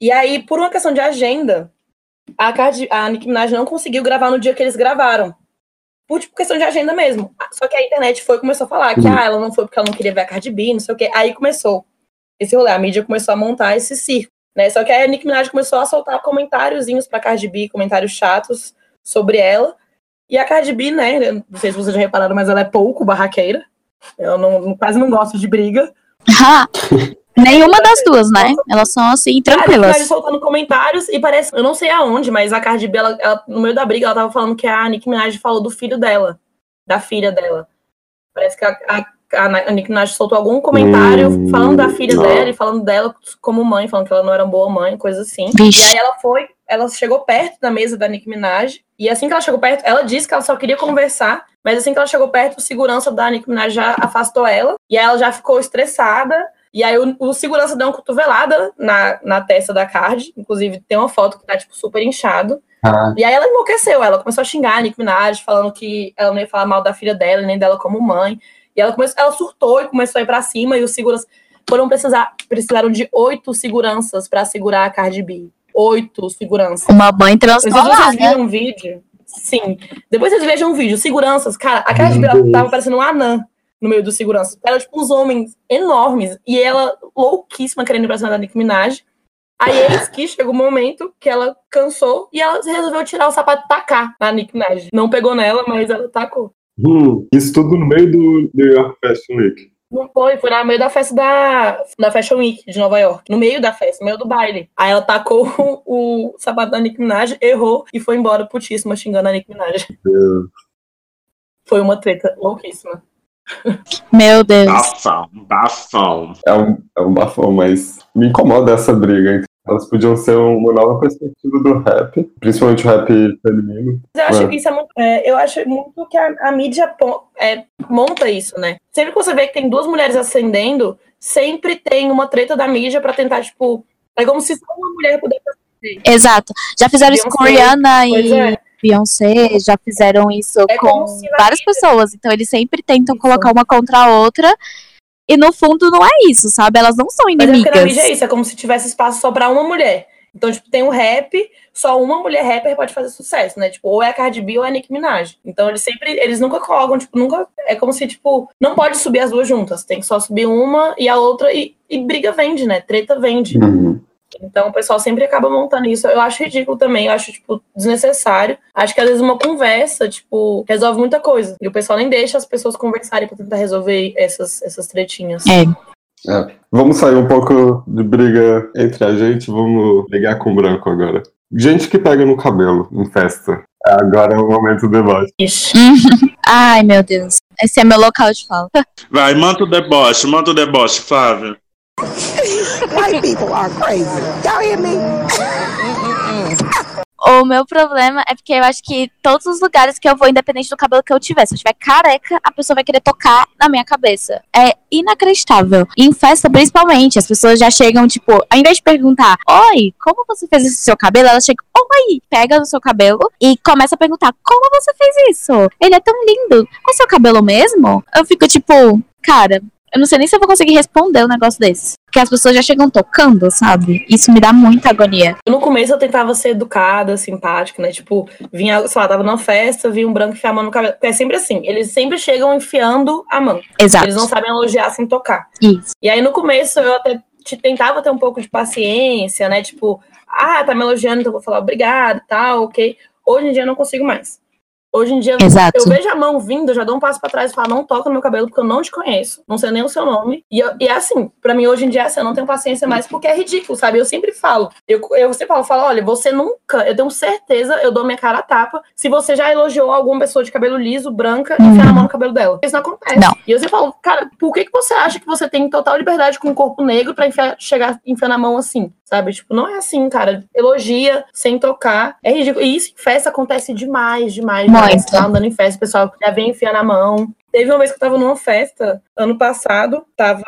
E aí, por uma questão de agenda, a, Cardi, a Nicki Minaj não conseguiu gravar no dia que eles gravaram. Por tipo, questão de agenda mesmo. Só que a internet foi e começou a falar que Uhum. ah, ela não foi porque ela não queria ver a Cardi B, não sei o quê. Aí começou esse rolê. A mídia começou a montar esse circo. Né? Só que aí a Nicki Minaj começou a soltar comentáriozinhos pra Cardi B, comentários chatos sobre ela. E a Cardi B, né? eu Não sei se vocês já repararam, mas ela é pouco barraqueira. Ela não, quase não gosta de briga. (laughs) (laughs) Nenhuma das duas, né? Elas são assim, tranquilas. Minaj soltando comentários e parece, eu não sei aonde, mas a Cardi B, ela, ela- no meio da briga, ela tava falando que a Nicki Minaj falou do filho dela, da filha dela. Parece que a, a, a Nicki Minaj soltou algum comentário Hum, falando da filha não. dela e falando dela como mãe, falando que ela não era uma boa mãe, coisa assim. E Vixe. aí ela foi, ela chegou perto da mesa da Nicki Minaj, e assim que ela chegou perto, ela disse que ela só queria conversar, mas assim que ela chegou perto, o segurança da Nicki Minaj já afastou ela, e aí ela já ficou estressada, e aí o, o segurança deu uma cotovelada na, na testa da Card, inclusive tem uma foto que tá, tipo, super inchado, Ah, e aí ela enlouqueceu, ela começou a xingar a Nicki Minaj, falando que ela não ia falar mal da filha dela, nem dela como mãe, e ela, começou, ela surtou e começou a ir pra cima, e os seguranças foram precisar, precisaram de oito seguranças pra segurar a Cardi B. Oito seguranças. Uma mãe transformada. vocês viram um vídeo. Sim. Depois vocês vejam um vídeo. Seguranças, cara, a Cardi B tava parecendo um anã no meio dos seguranças. Eram, tipo, uns homens enormes. E ela, louquíssima, querendo ir pra cima da Nicki Minaj. Aí eis que chegou um momento que ela cansou e ela resolveu tirar o sapato e tacar na Nick Minaj. Não pegou nela, mas ela tacou. Hum, isso tudo no meio do New York Fashion Week. Não foi, foi no meio da festa da, da Fashion Week de Nova York. No meio da festa, no meio do baile. Aí ela tacou o, (laughs) o sapato da Nick Minaj, errou e foi embora putíssima xingando a Nick Minaj. Foi uma treta louquíssima. Meu Deus. Bafão, bafão. É um, é um bafão, mas me incomoda essa briga. Então, elas podiam ser uma nova perspectiva do rap, principalmente o rap feminino. Eu acho É. que isso é muito. é, eu acho muito que a, a mídia é, monta isso, né? Sempre que você vê que tem duas mulheres ascendendo, sempre tem uma treta da mídia pra tentar, tipo. É como se só uma mulher pudesse. Exato. Já fizeram isso com. Rihanna Pois e é. Beyoncé, já fizeram isso É com várias pessoas. Então eles sempre tentam Isso. colocar uma contra a outra. E no fundo não é isso, sabe? Elas não são Mas é porque na inimigas. mídia é isso, é como se tivesse espaço só pra uma mulher. Então, tipo, tem o rap, só uma mulher rapper pode fazer sucesso, né? Tipo, ou é a Cardi B ou é a Nicki Minaj. Então, eles sempre, eles nunca colocam, tipo, nunca. É como se, tipo, não pode subir as duas juntas. Tem que só subir uma e a outra. E, e briga vende, né? Treta vende. Uhum. Então o pessoal sempre acaba montando isso. Eu acho ridículo também, eu acho, tipo, desnecessário. Acho que às vezes uma conversa, tipo, resolve muita coisa. E o pessoal nem deixa as pessoas conversarem pra tentar resolver essas, essas tretinhas. É. É. Vamos sair um pouco de briga entre a gente, vamos ligar com o branco agora. Gente que pega no cabelo em festa. Agora é o momento do debate. Ixi. (laughs) Ai, meu Deus. Esse é meu local de fala. Vai, manda o deboche, manda o deboche, Flávio. White people are crazy. Y'all hear me? O meu problema é porque eu acho que todos os lugares que eu vou, independente do cabelo que eu tiver, se eu tiver careca, a pessoa vai querer tocar na minha cabeça. É inacreditável. Em festa, principalmente, as pessoas já chegam, tipo, ao invés de perguntar, oi, como você fez esse seu cabelo? Elas chegam, oi, pega no seu cabelo e começa a perguntar, como você fez isso? Ele é tão lindo. É seu cabelo mesmo? Eu fico tipo, cara, eu não sei nem se eu vou conseguir responder um negócio desse. Porque as pessoas já chegam tocando, sabe? Isso me dá muita agonia. No começo eu tentava ser educada, simpática, né? Tipo, vinha, sei lá, tava numa festa, vinha um branco enfiar a mão no cabelo. Porque é sempre assim, eles sempre chegam enfiando a mão. Exato. Eles não sabem elogiar sem tocar. Isso. E aí no começo eu até te- tentava ter um pouco de paciência, né? Tipo, ah, tá me elogiando, então eu vou falar obrigado e tal, ok. Hoje em dia eu não consigo mais. Hoje em dia Exato. eu vejo a mão vindo, eu já dou um passo pra trás e falo, não toca no meu cabelo porque eu não te conheço, não sei nem o seu nome. E, eu- e é assim, pra mim hoje em dia é assim, eu não tenho paciência mais porque é ridículo, sabe? Eu sempre falo, eu, eu sempre falo, eu falo, olha, você nunca, eu tenho certeza, eu dou minha cara a tapa, se você já elogiou alguma pessoa de cabelo liso, branca, e enfiar a mão no cabelo dela. Isso não acontece. Não. E eu sempre falo, cara, por que, que você acha que você tem total liberdade com o corpo negro pra enfiar, chegar enfiando a mão assim? Sabe? Tipo, não é assim, cara. Elogia sem tocar. É ridículo. E isso em festa acontece demais, demais, demais. Muito. Tá andando em festa, o pessoal já vem enfiando a mão. Teve uma vez que eu tava numa festa, ano passado, tava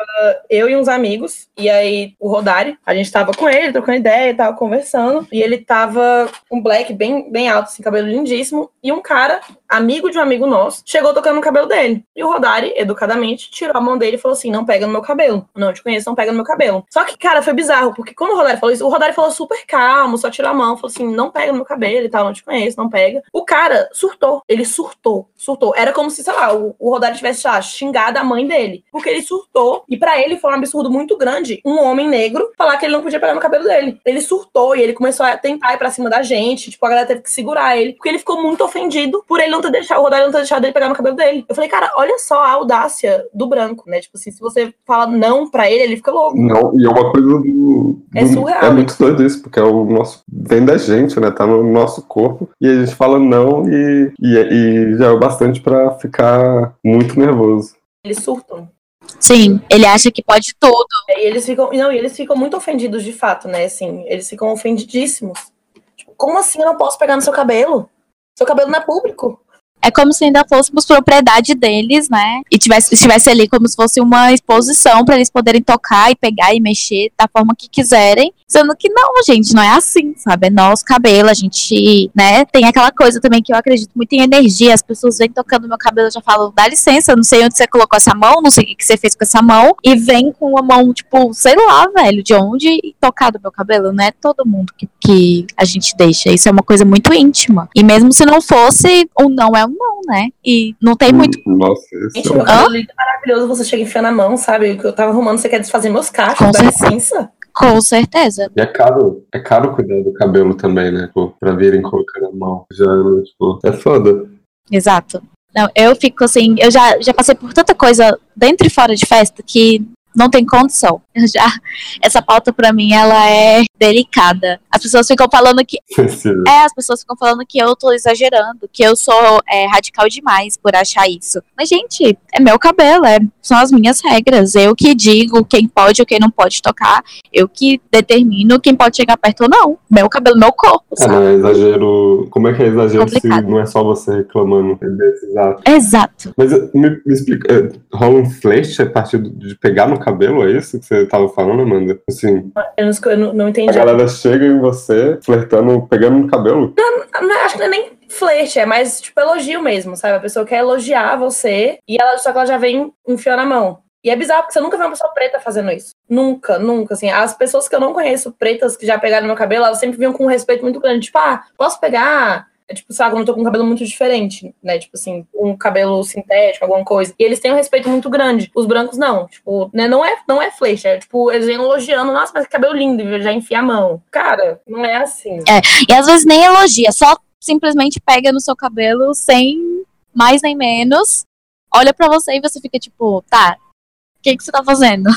eu e uns amigos, e aí o Rodari, a gente tava com ele, trocando ideia e tava conversando, e ele tava um black bem, bem alto, assim, cabelo lindíssimo, e um cara, amigo de um amigo nosso, chegou tocando no cabelo dele. E o Rodari, educadamente, tirou a mão dele e falou assim: não pega no meu cabelo. Não, te conheço, não pega no meu cabelo. Só que, cara, foi bizarro, porque quando o Rodari falou isso, o Rodari falou super calmo, só tirou a mão, falou assim: não pega no meu cabelo e tal, não te conheço, não pega. O cara surtou, ele surtou, surtou. Era como se, sei lá, o Rodari tivesse lá, xingado a mãe dele. Porque ele surtou. E pra ele foi um absurdo muito grande um homem negro falar que ele não podia pegar no cabelo dele. Ele surtou e ele começou a tentar ir pra cima da gente. Tipo, a galera teve que segurar ele. Porque ele ficou muito ofendido por ele não ter deixado, o Rodari não ter deixado ele pegar no cabelo dele. Eu falei, cara, olha só a audácia do branco, né? Tipo assim, se você fala não pra ele, ele fica louco. Não, e é uma coisa do. do- É surreal. É muito doido isso, porque é o nosso. Vem da gente, né? Tá no nosso corpo. E a gente fala não e, e, e já é o bastante pra ficar muito nervoso. Eles surtam. Sim, ele acha que pode tudo. E eles ficam. Não, e eles ficam muito ofendidos de fato, né? Assim, eles ficam ofendidíssimos. Tipo, como assim eu não posso pegar no seu cabelo? Seu cabelo não é público. É como se ainda fôssemos propriedade deles, né? E tivesse, estivesse ali como se fosse uma exposição para eles poderem tocar e pegar e mexer da forma que quiserem. Sendo que não, gente, não é assim, sabe? É nosso cabelo, a gente, né? Tem aquela coisa também que eu acredito muito em energia. As pessoas vêm tocando meu cabelo e já falam, dá licença, não sei onde você colocou essa mão, não sei o que você fez com essa mão. E vem com a mão, tipo, sei lá, velho, de onde e tocar do meu cabelo. Não é todo mundo que, que a gente deixa. Isso é uma coisa muito íntima. E mesmo se não fosse, um não é um não, né? E não tem muito. Nossa, esse Gente, é maravilhoso. Você chega enfiando a mão, sabe? O que eu tava arrumando, você quer desfazer meus cachos, Com dá certeza. licença. Com certeza. E é caro, é caro cuidar do cabelo também, né? Pô, pra virem colocando a mão. Já, tipo, é foda. Exato. Não, eu fico assim, eu já, já passei por tanta coisa dentro e fora de festa que não tem condição. Eu já, essa pauta pra mim ela é delicada. As pessoas ficam falando que (laughs) é, as pessoas ficam falando que eu tô exagerando, que eu sou é, radical demais por achar isso. Mas gente, é meu cabelo, é, são as minhas regras. Eu que digo quem pode ou quem não pode tocar. Eu que determino quem pode chegar perto ou não. Meu cabelo, meu corpo, É, sabe? é exagero. Como é que é exagero Complicado. se não é só você reclamando desses atos? Exato. Mas eh, me, me explica, eh, rola um flash a partir de pegar no cabelo, é isso que você tava falando, Amanda? Assim, Eu não, eu não, não a entendi. galera chega em você, flertando, pegando no cabelo. Não, acho que não é nem flerte, é mais tipo elogio mesmo, sabe? A pessoa quer elogiar você e ela só que ela já vem enfiando a mão. E é bizarro porque você nunca vê uma pessoa preta fazendo isso. Nunca, nunca. Assim, as pessoas que eu não conheço, pretas que já pegaram meu cabelo, elas sempre vinham com um respeito muito grande. Tipo, ah, posso pegar? É tipo, sabe, quando eu tô com um cabelo muito diferente, né? Tipo assim, um cabelo sintético, alguma coisa. E eles têm um respeito muito grande. Os brancos não. Tipo, né? Não é, não é flecha. É tipo, eles vêm elogiando, nossa, mas que cabelo lindo, e já enfia a mão. Cara, não é assim. E às vezes nem elogia, só simplesmente pega no seu cabelo sem mais nem menos, olha pra você e você fica tipo, tá, o que, que você tá fazendo?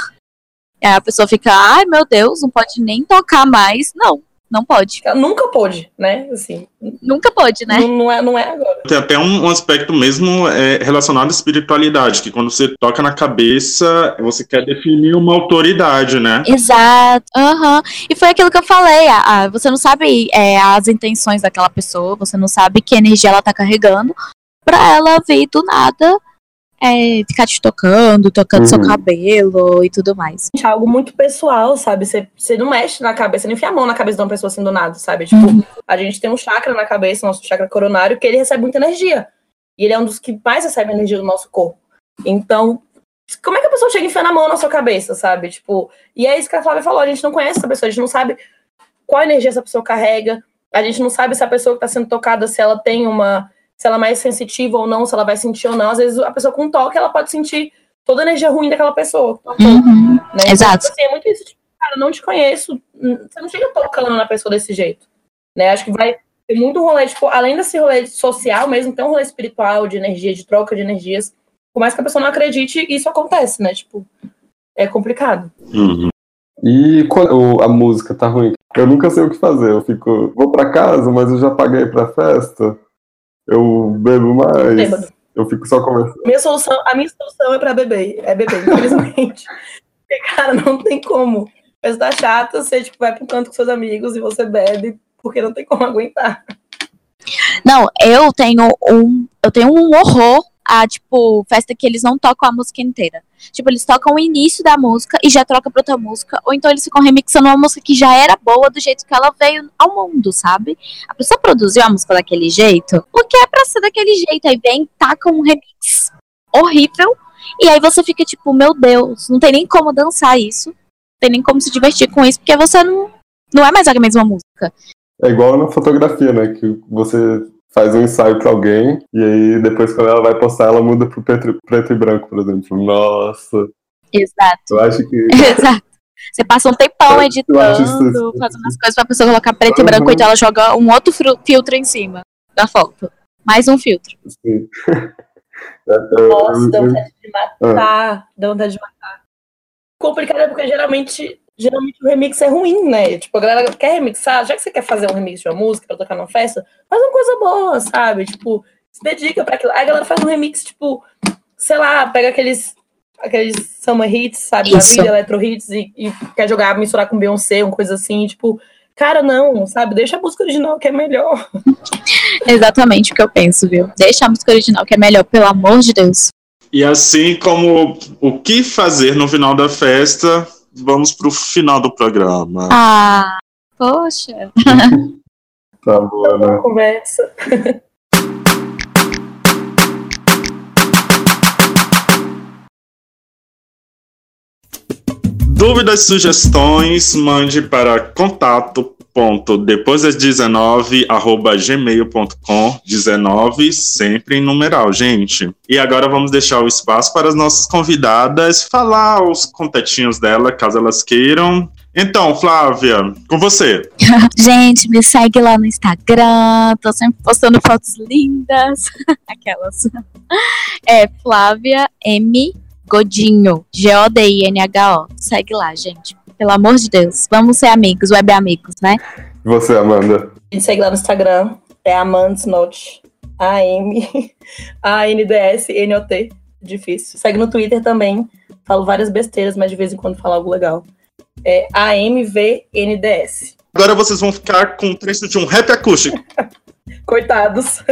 Aí (laughs) a pessoa fica, ai meu Deus, não pode nem tocar mais. Não, não pode. Nunca pôde, né? Assim, Nunca pode, né? não, não é, não é agora. Tem até um, um aspecto mesmo é, relacionado à espiritualidade, que quando você toca na cabeça, você quer definir uma autoridade, né? Exato, aham. E foi aquilo que eu falei. ah, ah, você não sabe é, as intenções daquela pessoa, você não sabe que energia ela tá carregando pra ela vir do nada é, ficar te tocando, tocando seu Uhum. cabelo e tudo mais. Gente, é algo muito pessoal, sabe? Você, você não mexe na cabeça, você não enfia a mão na cabeça de uma pessoa assim do nada, sabe? Tipo, a gente tem um chakra na cabeça, nosso chakra coronário, que ele recebe muita energia. E ele é um dos que mais recebe energia do nosso corpo. Então, como é que a pessoa chega enfiando a mão na sua cabeça, sabe? Tipo, e é isso que a Flávia falou, a gente não conhece essa pessoa, a gente não sabe qual energia essa pessoa carrega, a gente não sabe se a pessoa que está sendo tocada, se ela tem uma. Se ela é mais sensitiva ou não, se ela vai sentir ou não. Às vezes a pessoa com toque, ela pode sentir toda a energia ruim daquela pessoa. Uhum. Né? Exato. Então, assim, é muito isso, tipo, cara, não te conheço, hum, você não chega tocando na pessoa desse jeito. Né? Acho que vai ter muito rolê, tipo, além desse rolê social mesmo, tem um rolê espiritual, de energia, de troca de energias. Por mais que a pessoa não acredite, isso acontece, né? Tipo, é complicado. Uhum. E quando a música tá ruim, eu nunca sei o que fazer. Eu fico, vou pra casa, mas eu já paguei pra festa. Eu bebo mais. Bêbado. Eu fico só conversando. Minha solução, a minha solução é pra beber, é beber, infelizmente. Porque, cara, não tem como. Mas tá chato, você tipo, vai pro canto com seus amigos e você bebe, porque não tem como aguentar. Não, eu tenho um. Eu tenho um horror a, tipo, festa que eles não tocam a música inteira. Tipo, eles tocam o início da música e já troca pra outra música. Ou então eles ficam remixando uma música que já era boa do jeito que ela veio ao mundo, sabe? A pessoa produziu a música daquele jeito, porque é pra ser daquele jeito. Aí vem, taca um remix horrível. E aí você fica tipo, meu Deus, não tem nem como dançar isso. Não tem nem como se divertir com isso, porque você não, não é mais a mesma música. É igual na fotografia, né? Que você faz um ensaio pra alguém e aí depois quando ela vai postar, ela muda pro preto, preto e branco, por exemplo. Nossa, Exato. eu acho que. (laughs) Exato. Você passa um tempão Eu- editando, fazendo as coisas pra pessoa colocar preto e Uhum. branco, então ela joga um outro filtro em cima da foto. Mais um filtro. Assim, (laughs) é, eu- Nossa, dá eu- vontade de matar. Dá vontade de matar. Complicado é porque geralmente, geralmente o remix é ruim, né? Tipo, a galera quer remixar, já que você quer fazer um remix de uma música pra tocar numa festa, faz uma coisa boa, sabe? Tipo, se dedica pra aquilo. Aí a galera faz um remix, tipo, sei lá, pega aqueles aqueles summer hits, sabe, da vida, electro hits, e, e quer jogar, misturar com Beyoncé, uma coisa assim, tipo, cara, não, sabe? Deixa a música original que é melhor. (laughs) Exatamente o que eu penso, viu? Deixa a música original, que é melhor, pelo amor de Deus. E assim como o que fazer no final da festa, vamos pro final do programa. Ah, poxa. (laughs) Tá boa, né? Conversa. Dúvidas, sugestões, mande para contato ponto depois das 19 arroba gmail.com 19 sempre em numeral gente e agora vamos deixar o espaço para as nossas convidadas falar os contatinhos dela caso elas queiram Então, Flávia, com você. (laughs) Gente, me segue lá no Instagram. Tô sempre postando fotos lindas. (laughs) Aquelas. É Flávia M. Godinho. G-O-D-I-N-H-O. Segue lá, gente. Pelo amor de Deus. Vamos ser amigos, web amigos, né? E você, Amanda? Me segue lá no Instagram. É Amandsnot. A-M. A-N-D-S-N-O-T. (laughs) Difícil. Segue no Twitter também. Falo várias besteiras, mas de vez em quando falo algo legal. É A-M-V-N-D-S. Agora vocês vão ficar com um trecho de um rap acústico. (laughs) Coitados.